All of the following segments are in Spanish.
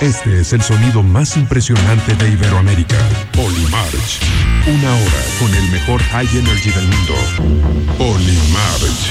Este es el sonido más impresionante de Iberoamérica. Polymarch. Una hora con el mejor high energy del mundo. Polymarch.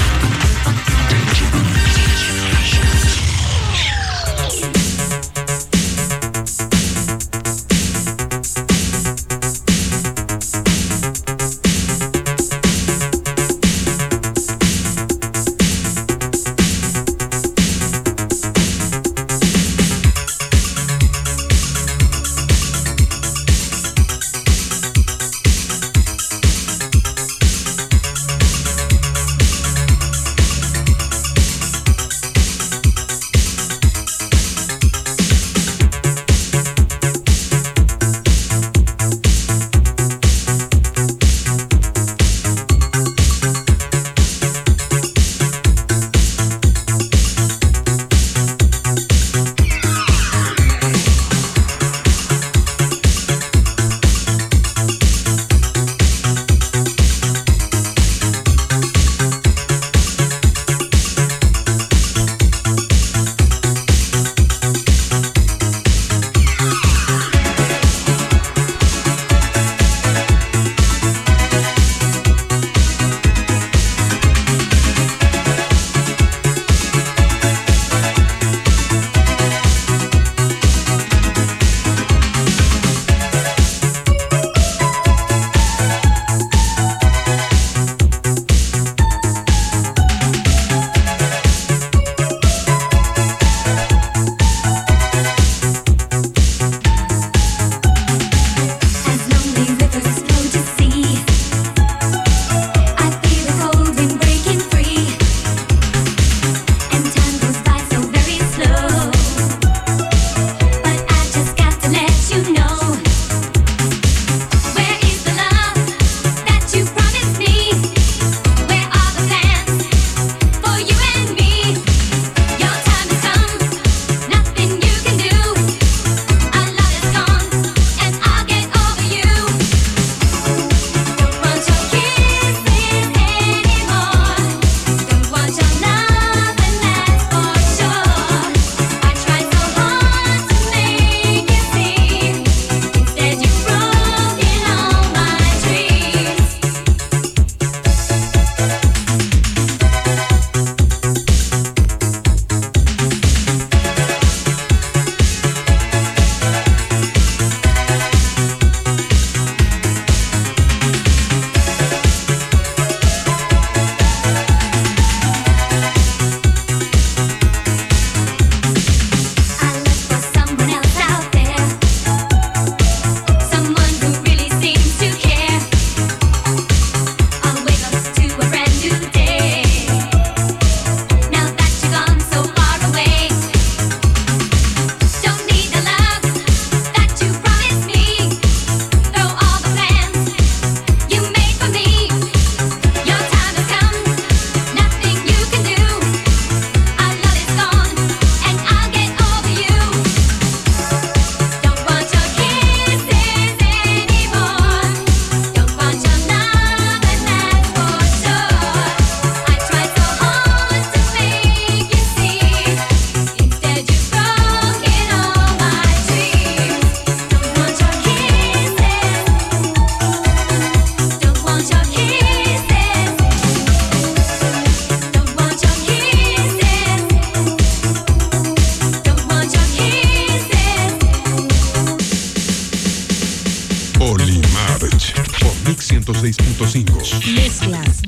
106.5. Mezclas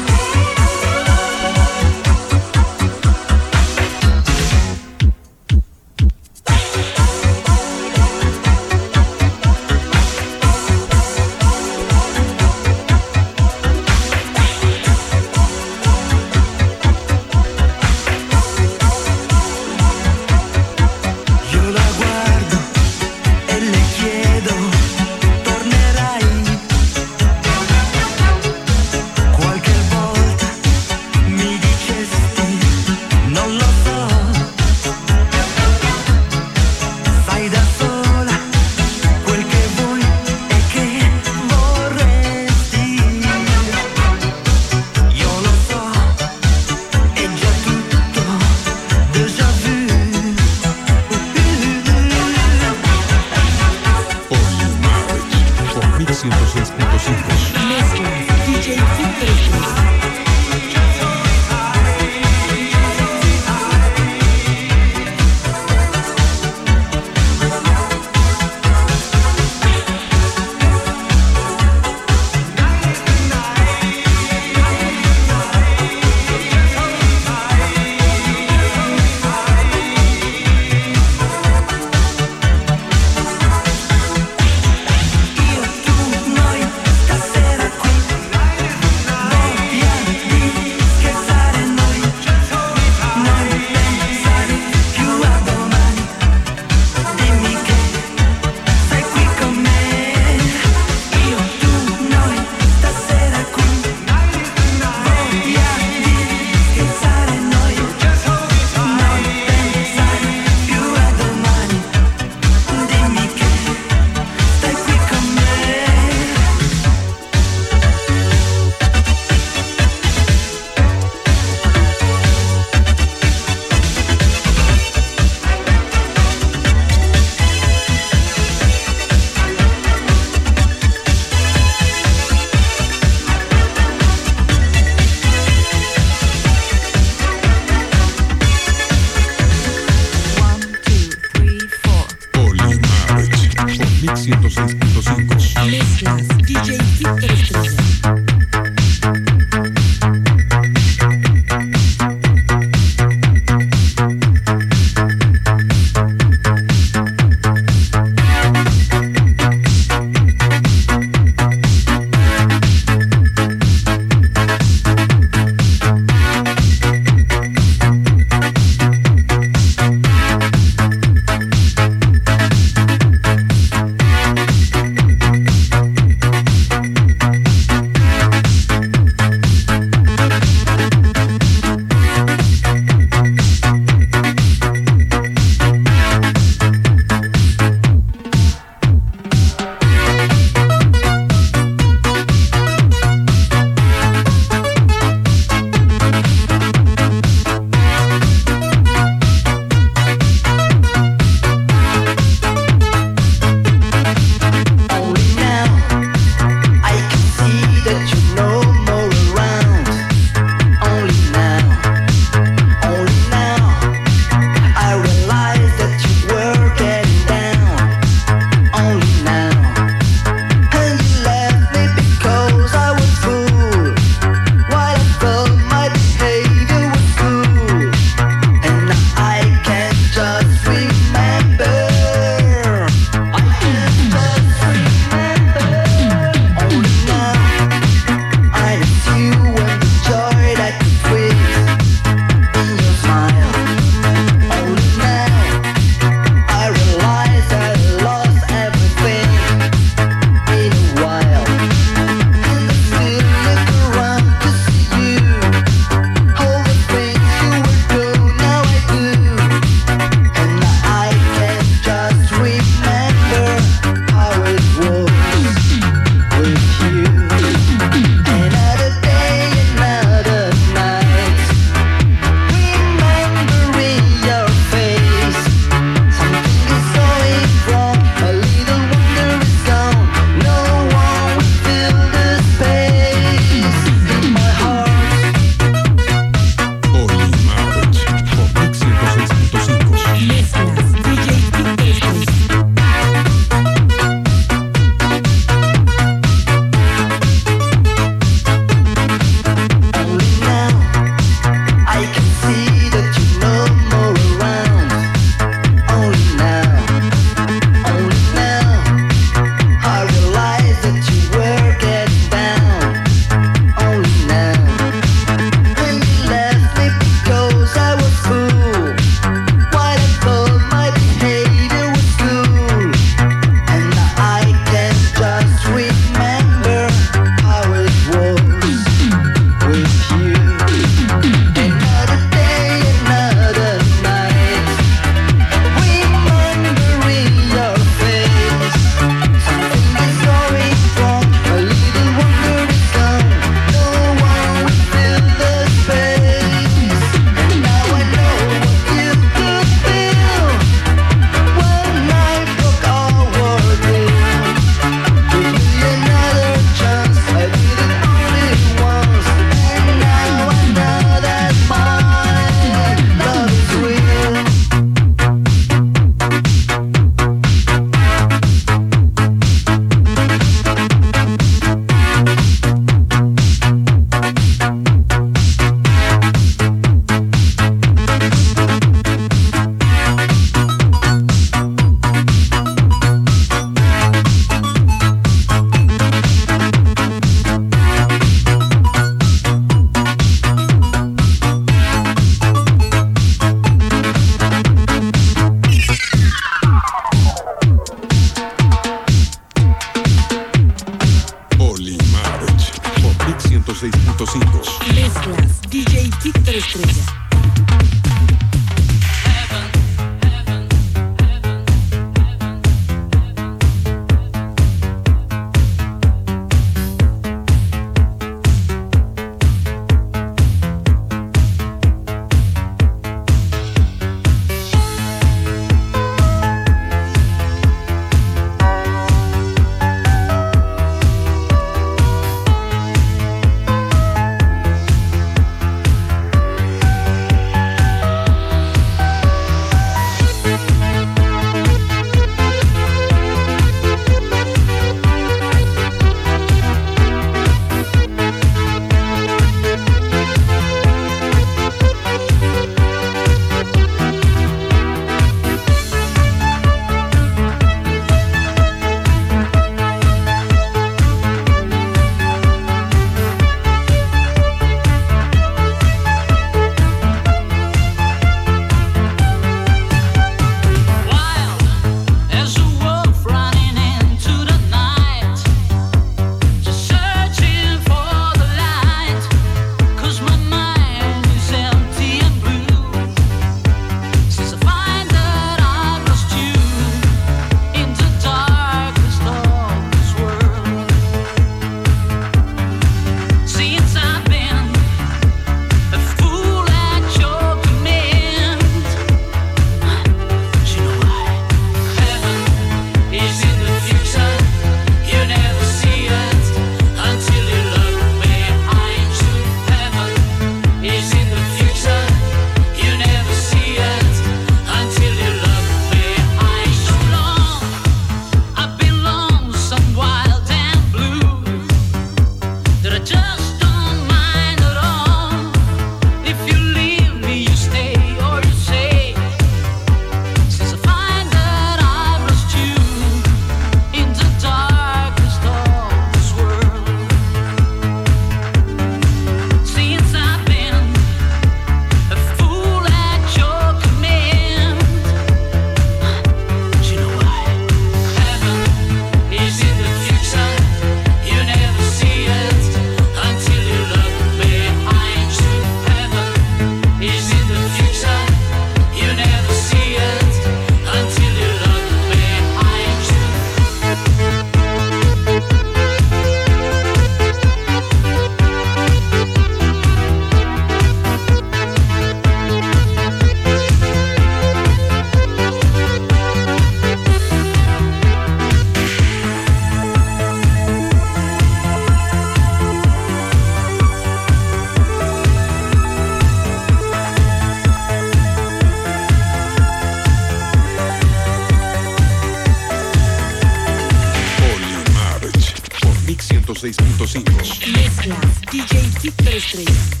是的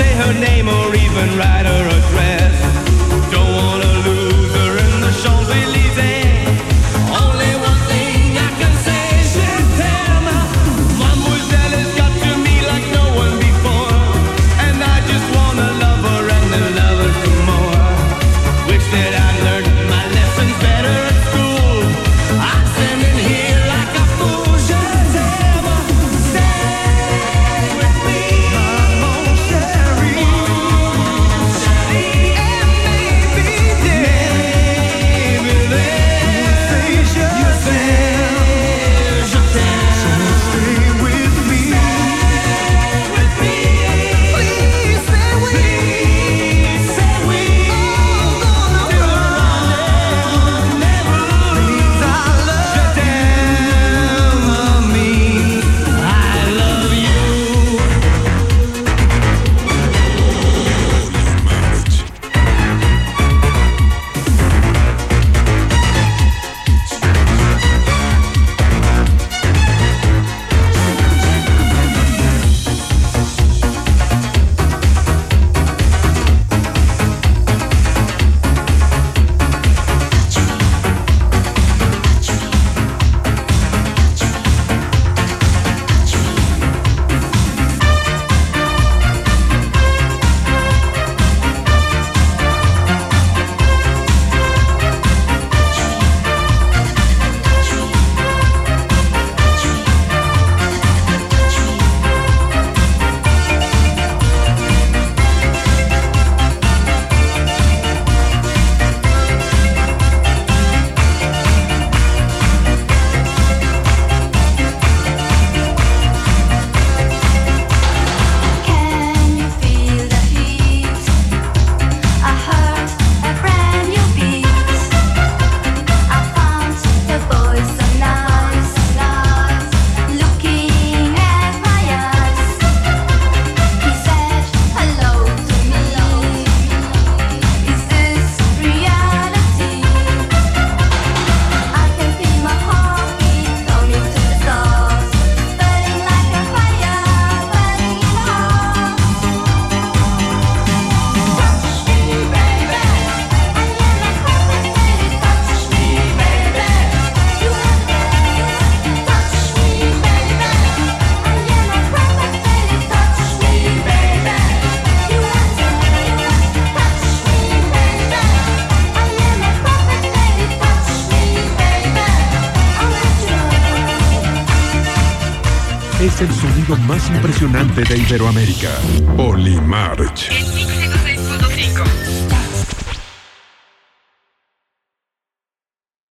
es el sonido impresionante de Iberoamérica. March.